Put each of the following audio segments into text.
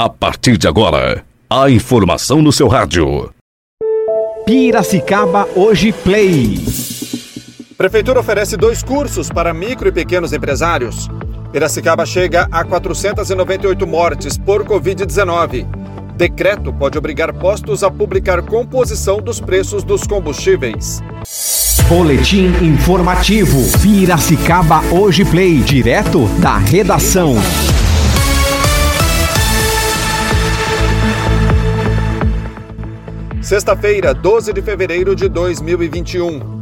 A partir de agora, a informação no seu rádio. Piracicaba Hoje Play. Prefeitura oferece dois cursos para micro e pequenos empresários. Piracicaba chega a 498 mortes por Covid-19. Decreto pode obrigar postos a publicar composição dos preços dos combustíveis. Boletim informativo. Piracicaba Hoje Play. Direto da redação. Sexta-feira, 12 de fevereiro de 2021.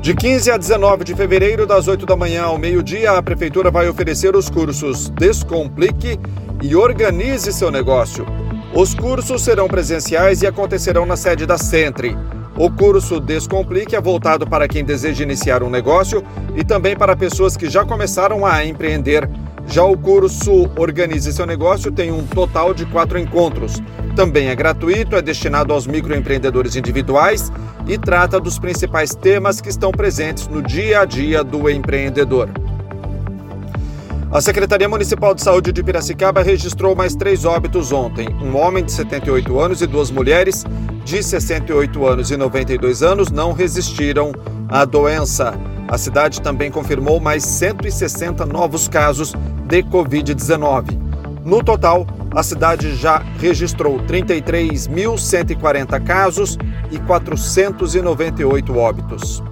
De 15 a 19 de fevereiro, das 8 da manhã ao meio-dia, a Prefeitura vai oferecer os cursos Descomplique e Organize seu negócio. Os cursos serão presenciais e acontecerão na sede da Centre. O curso Descomplique é voltado para quem deseja iniciar um negócio e também para pessoas que já começaram a empreender. Já o curso Organize seu negócio tem um total de quatro encontros. Também é gratuito, é destinado aos microempreendedores individuais e trata dos principais temas que estão presentes no dia a dia do empreendedor. A Secretaria Municipal de Saúde de Piracicaba registrou mais três óbitos ontem: um homem de 78 anos e duas mulheres de 68 anos e 92 anos não resistiram à doença. A cidade também confirmou mais 160 novos casos de Covid-19. No total, a cidade já registrou 33.140 casos e 498 óbitos.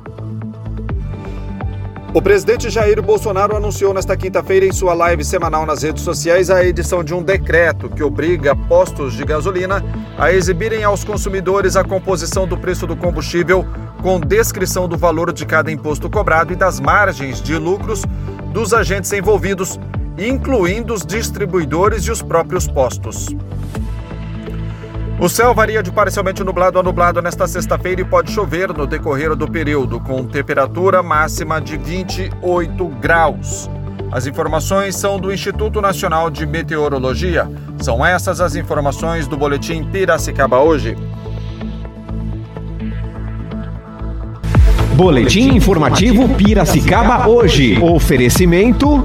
O presidente Jair Bolsonaro anunciou nesta quinta-feira em sua live semanal nas redes sociais a edição de um decreto que obriga postos de gasolina a exibirem aos consumidores a composição do preço do combustível com descrição do valor de cada imposto cobrado e das margens de lucros dos agentes envolvidos, incluindo os distribuidores e os próprios postos. O céu varia de parcialmente nublado a nublado nesta sexta-feira e pode chover no decorrer do período, com temperatura máxima de 28 graus. As informações são do Instituto Nacional de Meteorologia. São essas as informações do Boletim Piracicaba hoje. Boletim informativo Piracicaba hoje. Oferecimento.